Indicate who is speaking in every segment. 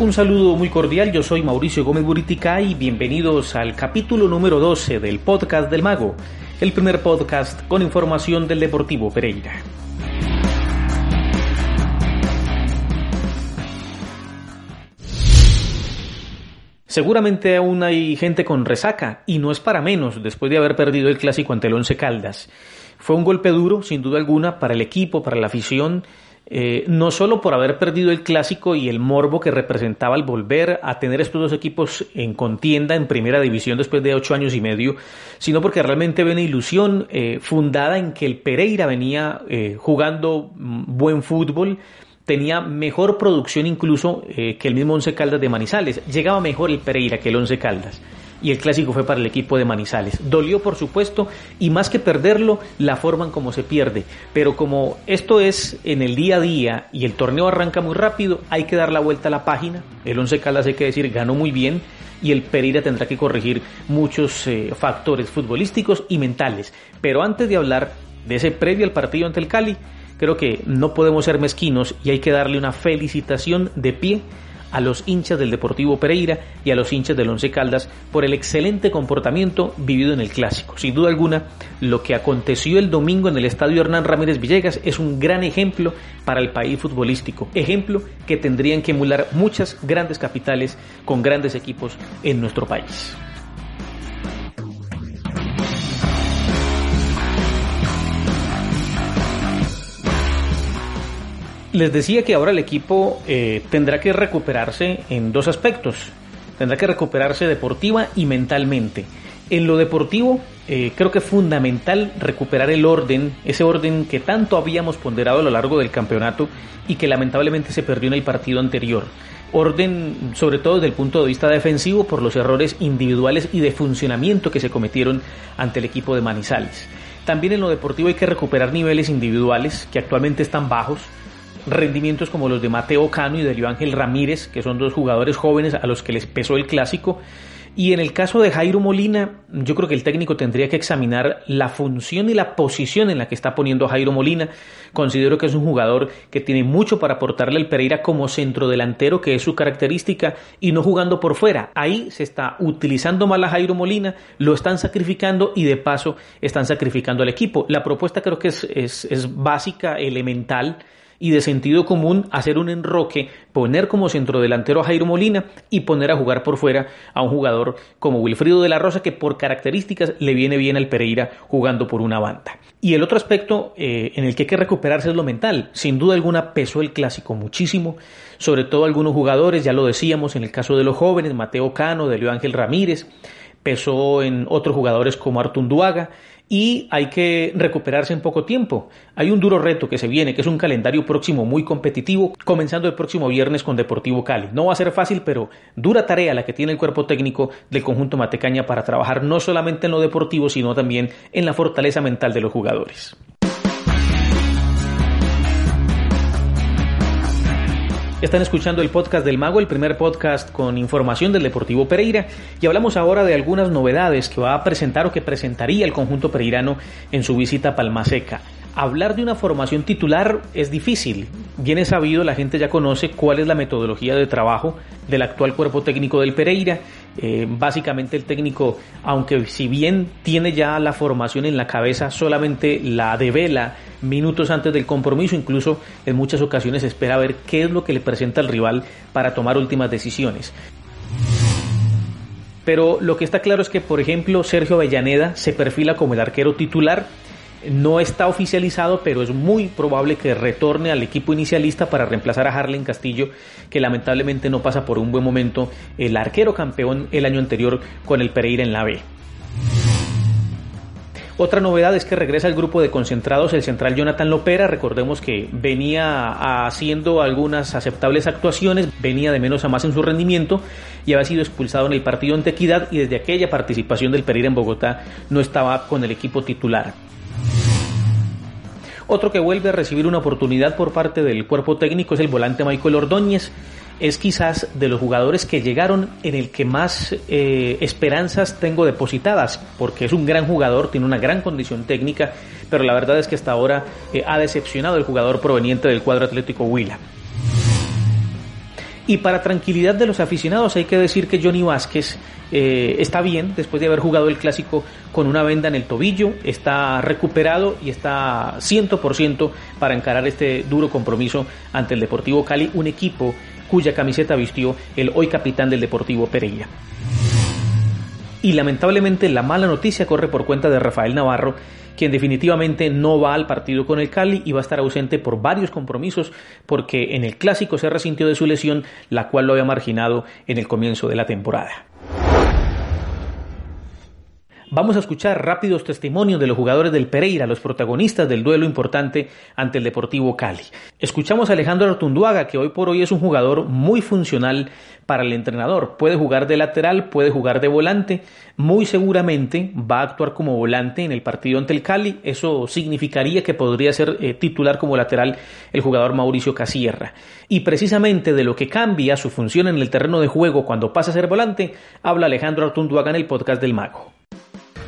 Speaker 1: Un saludo muy cordial, yo soy Mauricio Gómez Buritica y bienvenidos al capítulo número 12 del podcast del Mago, el primer podcast con información del Deportivo Pereira. Seguramente aún hay gente con resaca y no es para menos después de haber perdido el clásico ante el Once Caldas. Fue un golpe duro, sin duda alguna, para el equipo, para la afición eh, no solo por haber perdido el clásico y el morbo que representaba el volver a tener estos dos equipos en contienda en primera división después de ocho años y medio, sino porque realmente ve una ilusión eh, fundada en que el Pereira venía eh, jugando buen fútbol, tenía mejor producción incluso que el mismo Once Caldas de Manizales, llegaba mejor el Pereira que el Once Caldas y el clásico fue para el equipo de Manizales. Dolió, por supuesto, y más que perderlo, la forma en cómo se pierde. Pero como esto es en el día a día y el torneo arranca muy rápido, hay que dar la vuelta a la página. El Once Caldas, hay que decir, ganó muy bien y el Pereira tendrá que corregir muchos eh, factores futbolísticos y mentales. Pero antes de hablar de ese previo al partido ante el Cali, creo que no podemos ser mezquinos y hay que darle una felicitación de pie a los hinchas del Deportivo Pereira y a los hinchas del Once Caldas por el excelente comportamiento vivido en el clásico. Sin duda alguna, lo que aconteció el domingo en el estadio Hernán Ramírez Villegas es un gran ejemplo para el país futbolístico, ejemplo que tendrían que emular muchas grandes capitales con grandes equipos en nuestro país. Les decía que ahora el equipo eh, tendrá que recuperarse en dos aspectos. Tendrá que recuperarse deportiva y mentalmente. En lo deportivo, eh, creo que es fundamental recuperar el orden, ese orden que tanto habíamos ponderado a lo largo del campeonato y que lamentablemente se perdió en el partido anterior. Orden, sobre todo desde el punto de vista defensivo, por los errores individuales y de funcionamiento que se cometieron ante el equipo de Manizales. También en lo deportivo hay que recuperar niveles individuales que actualmente están bajos rendimientos como los de Mateo Cano y de Leo Ángel Ramírez, que son dos jugadores jóvenes a los que les pesó el clásico. Y en el caso de Jairo Molina, yo creo que el técnico tendría que examinar la función y la posición en la que está poniendo a Jairo Molina. Considero que es un jugador que tiene mucho para aportarle al Pereira como centrodelantero, que es su característica, y no jugando por fuera. Ahí se está utilizando mal a Jairo Molina, lo están sacrificando y de paso están sacrificando al equipo. La propuesta creo que es, es, es básica, elemental y de sentido común hacer un enroque, poner como centrodelantero a Jairo Molina y poner a jugar por fuera a un jugador como Wilfrido de la Rosa que por características le viene bien al Pereira jugando por una banda. Y el otro aspecto eh, en el que hay que recuperarse es lo mental. Sin duda alguna pesó el clásico muchísimo, sobre todo algunos jugadores, ya lo decíamos en el caso de los jóvenes, Mateo Cano, de Leo Ángel Ramírez, pesó en otros jugadores como Artunduaga y hay que recuperarse en poco tiempo. Hay un duro reto que se viene, que es un calendario próximo muy competitivo, comenzando el próximo viernes con Deportivo Cali. No va a ser fácil, pero dura tarea la que tiene el cuerpo técnico del conjunto Matecaña para trabajar no solamente en lo deportivo, sino también en la fortaleza mental de los jugadores. Están escuchando el podcast del Mago, el primer podcast con información del Deportivo Pereira, y hablamos ahora de algunas novedades que va a presentar o que presentaría el conjunto pereirano en su visita a Palmaseca. Hablar de una formación titular es difícil. Bien es sabido, la gente ya conoce cuál es la metodología de trabajo del actual cuerpo técnico del Pereira eh, básicamente el técnico, aunque si bien tiene ya la formación en la cabeza, solamente la devela minutos antes del compromiso, incluso en muchas ocasiones espera ver qué es lo que le presenta el rival para tomar últimas decisiones. Pero lo que está claro es que, por ejemplo, Sergio Avellaneda se perfila como el arquero titular no está oficializado, pero es muy probable que retorne al equipo inicialista para reemplazar a Harlen Castillo, que lamentablemente no pasa por un buen momento, el arquero campeón el año anterior con el Pereira en la B. Otra novedad es que regresa al grupo de concentrados el central Jonathan Lopera. Recordemos que venía haciendo algunas aceptables actuaciones, venía de menos a más en su rendimiento y había sido expulsado en el partido ante Equidad y desde aquella participación del Pereira en Bogotá no estaba con el equipo titular. Otro que vuelve a recibir una oportunidad por parte del cuerpo técnico es el volante Michael Ordóñez. Es quizás de los jugadores que llegaron en el que más eh, esperanzas tengo depositadas, porque es un gran jugador, tiene una gran condición técnica, pero la verdad es que hasta ahora eh, ha decepcionado el jugador proveniente del cuadro atlético Huila. Y para tranquilidad de los aficionados hay que decir que Johnny Vázquez eh, está bien después de haber jugado el clásico con una venda en el tobillo, está recuperado y está 100% para encarar este duro compromiso ante el Deportivo Cali, un equipo cuya camiseta vistió el hoy capitán del Deportivo Pereira. Y lamentablemente la mala noticia corre por cuenta de Rafael Navarro, quien definitivamente no va al partido con el Cali y va a estar ausente por varios compromisos porque en el clásico se resintió de su lesión, la cual lo había marginado en el comienzo de la temporada. Vamos a escuchar rápidos testimonios de los jugadores del Pereira, los protagonistas del duelo importante ante el Deportivo Cali. Escuchamos a Alejandro Artunduaga, que hoy por hoy es un jugador muy funcional para el entrenador. Puede jugar de lateral, puede jugar de volante, muy seguramente va a actuar como volante en el partido ante el Cali. Eso significaría que podría ser eh, titular como lateral el jugador Mauricio Casierra. Y precisamente de lo que cambia su función en el terreno de juego cuando pasa a ser volante, habla Alejandro Artunduaga en el podcast del Mago.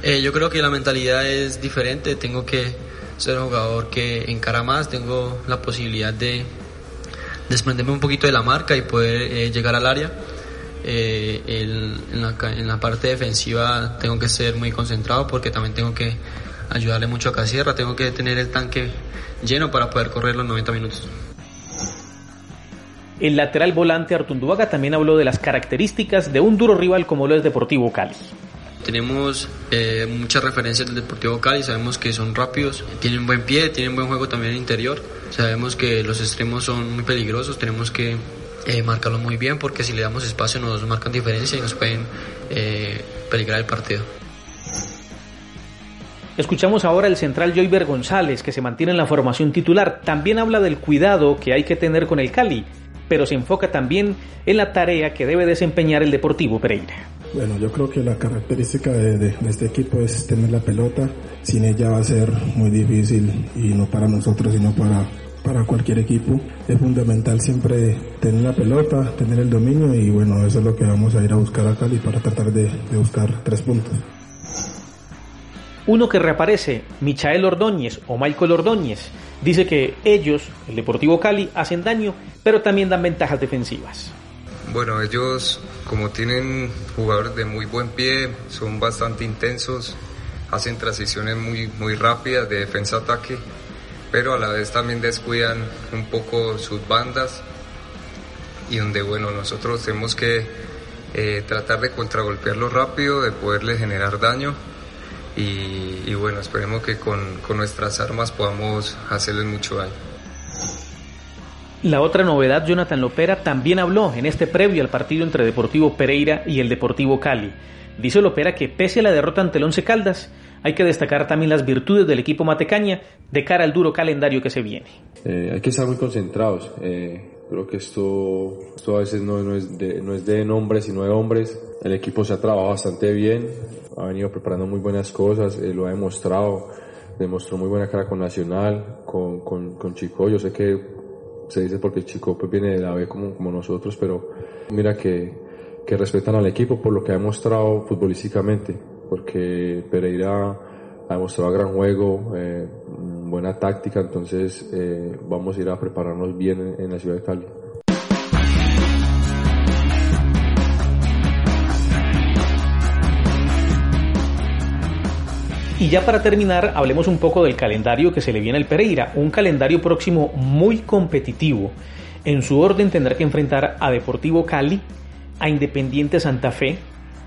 Speaker 2: Eh, yo creo que la mentalidad es diferente, tengo que ser un jugador que encara más, tengo la posibilidad de desprenderme un poquito de la marca y poder eh, llegar al área. Eh, en, la, en, la, parte defensiva tengo que ser muy concentrado porque también tengo que ayudarle mucho a Casierra, tengo que tener el tanque lleno para poder correr los 90 minutos.
Speaker 1: El lateral volante Artunduaga también habló de las características de un duro rival como lo es Deportivo Cali.
Speaker 2: Tenemos eh, muchas referencias del Deportivo Cali, sabemos que son rápidos, tienen buen pie, tienen buen juego también interior. Sabemos que los extremos son muy peligrosos, tenemos que eh, marcarlos muy bien porque si le damos espacio nos marcan diferencia y nos pueden eh, peligrar el partido.
Speaker 1: Escuchamos ahora el central Joyver González, que se mantiene en la formación titular. También habla del cuidado que hay que tener con el Cali, pero se enfoca también en la tarea que debe desempeñar el Deportivo Pereira.
Speaker 3: Bueno, yo creo que la característica de, este equipo es tener la pelota. Sin ella va a ser muy difícil y no para nosotros, sino para, para cualquier equipo. Es fundamental siempre tener la pelota, tener el dominio y bueno, eso es lo que vamos a ir a buscar a Cali para tratar de, de buscar tres puntos.
Speaker 1: Uno que reaparece, Michael Ordóñez o Michael Ordóñez, dice que ellos, el Deportivo Cali, hacen daño, pero también dan ventajas defensivas.
Speaker 4: Bueno, ellos como tienen jugadores de muy buen pie, son bastante intensos, hacen transiciones muy, muy rápidas de defensa-ataque, pero a la vez también descuidan un poco sus bandas y donde bueno, nosotros tenemos que eh, tratar de contragolpearlo rápido, de poderle generar daño y, y bueno, esperemos que con, con nuestras armas podamos hacerles mucho daño.
Speaker 1: La otra novedad, Jonathan Lopera también habló en este previo al partido entre Deportivo Pereira y el Deportivo Cali. Dice Lopera que pese a la derrota ante el Once Caldas, hay que destacar también las virtudes del equipo matecaña de cara al duro calendario que se viene.
Speaker 5: Eh, hay que estar muy concentrados. Eh, creo que esto, esto a veces no, es de, no es de de hombres. El equipo se ha trabajado bastante bien, ha venido preparando muy buenas cosas, eh, lo ha demostrado, demostró muy buena cara con Nacional, con, con Chico. Yo sé que se dice porque el chico pues viene de la B como, como nosotros, pero mira que, que respetan al equipo por lo que ha demostrado futbolísticamente, porque Pereira ha demostrado gran juego, eh, buena táctica, entonces eh, vamos a ir a prepararnos bien en la ciudad de Cali.
Speaker 1: Y ya para terminar, hablemos un poco del calendario que se le viene al Pereira, un calendario próximo muy competitivo. En su orden tendrá que enfrentar a Deportivo Cali, a Independiente Santa Fe,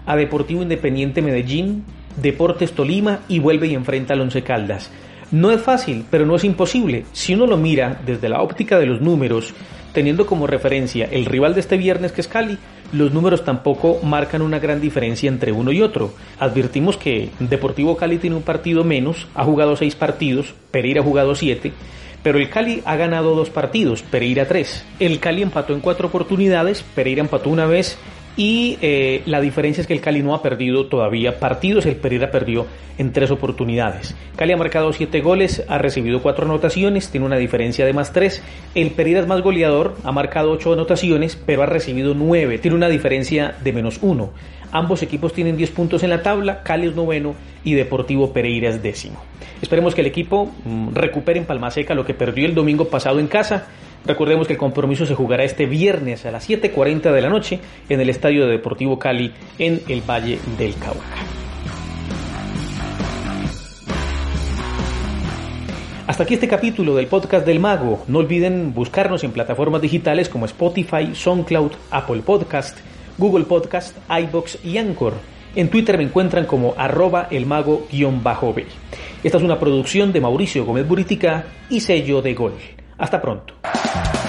Speaker 1: a Deportivo Independiente Medellín, Deportes Tolima y vuelve y enfrenta al Once Caldas. No es fácil, pero no es imposible. Si uno lo mira desde la óptica de los números, teniendo como referencia el rival de este viernes que es Cali, los números tampoco marcan una gran diferencia entre uno y otro. Advertimos que Deportivo Cali tiene un partido menos, ha jugado seis partidos, Pereira ha jugado siete, pero el Cali ha ganado dos partidos, Pereira tres. El Cali empató en cuatro oportunidades, Pereira empató una vez y eh, la diferencia es que el Cali no ha perdido todavía partidos, el Pereira perdió en tres oportunidades. Cali ha marcado siete goles, ha recibido cuatro anotaciones, tiene una diferencia de más tres. El Pereira es más goleador, ha marcado ocho anotaciones, pero ha recibido nueve, tiene una diferencia de menos uno. Ambos equipos tienen 10 puntos en la tabla, Cali es noveno y Deportivo Pereira es décimo. Esperemos que el equipo mm, recupere en Palma Seca lo que perdió el domingo pasado en casa Recordemos que el compromiso se jugará este viernes a las 7.40 de la noche en el Estadio Deportivo Cali en el Valle del Cauca. Hasta aquí este capítulo del podcast del Mago. No olviden buscarnos en plataformas digitales como Spotify, SoundCloud, Apple Podcast, Google Podcast, iBox y Anchor. En Twitter me encuentran como arroba elmago-b. Esta es una producción de Mauricio Gómez Buritica y sello de Gol. Hasta pronto. Bye.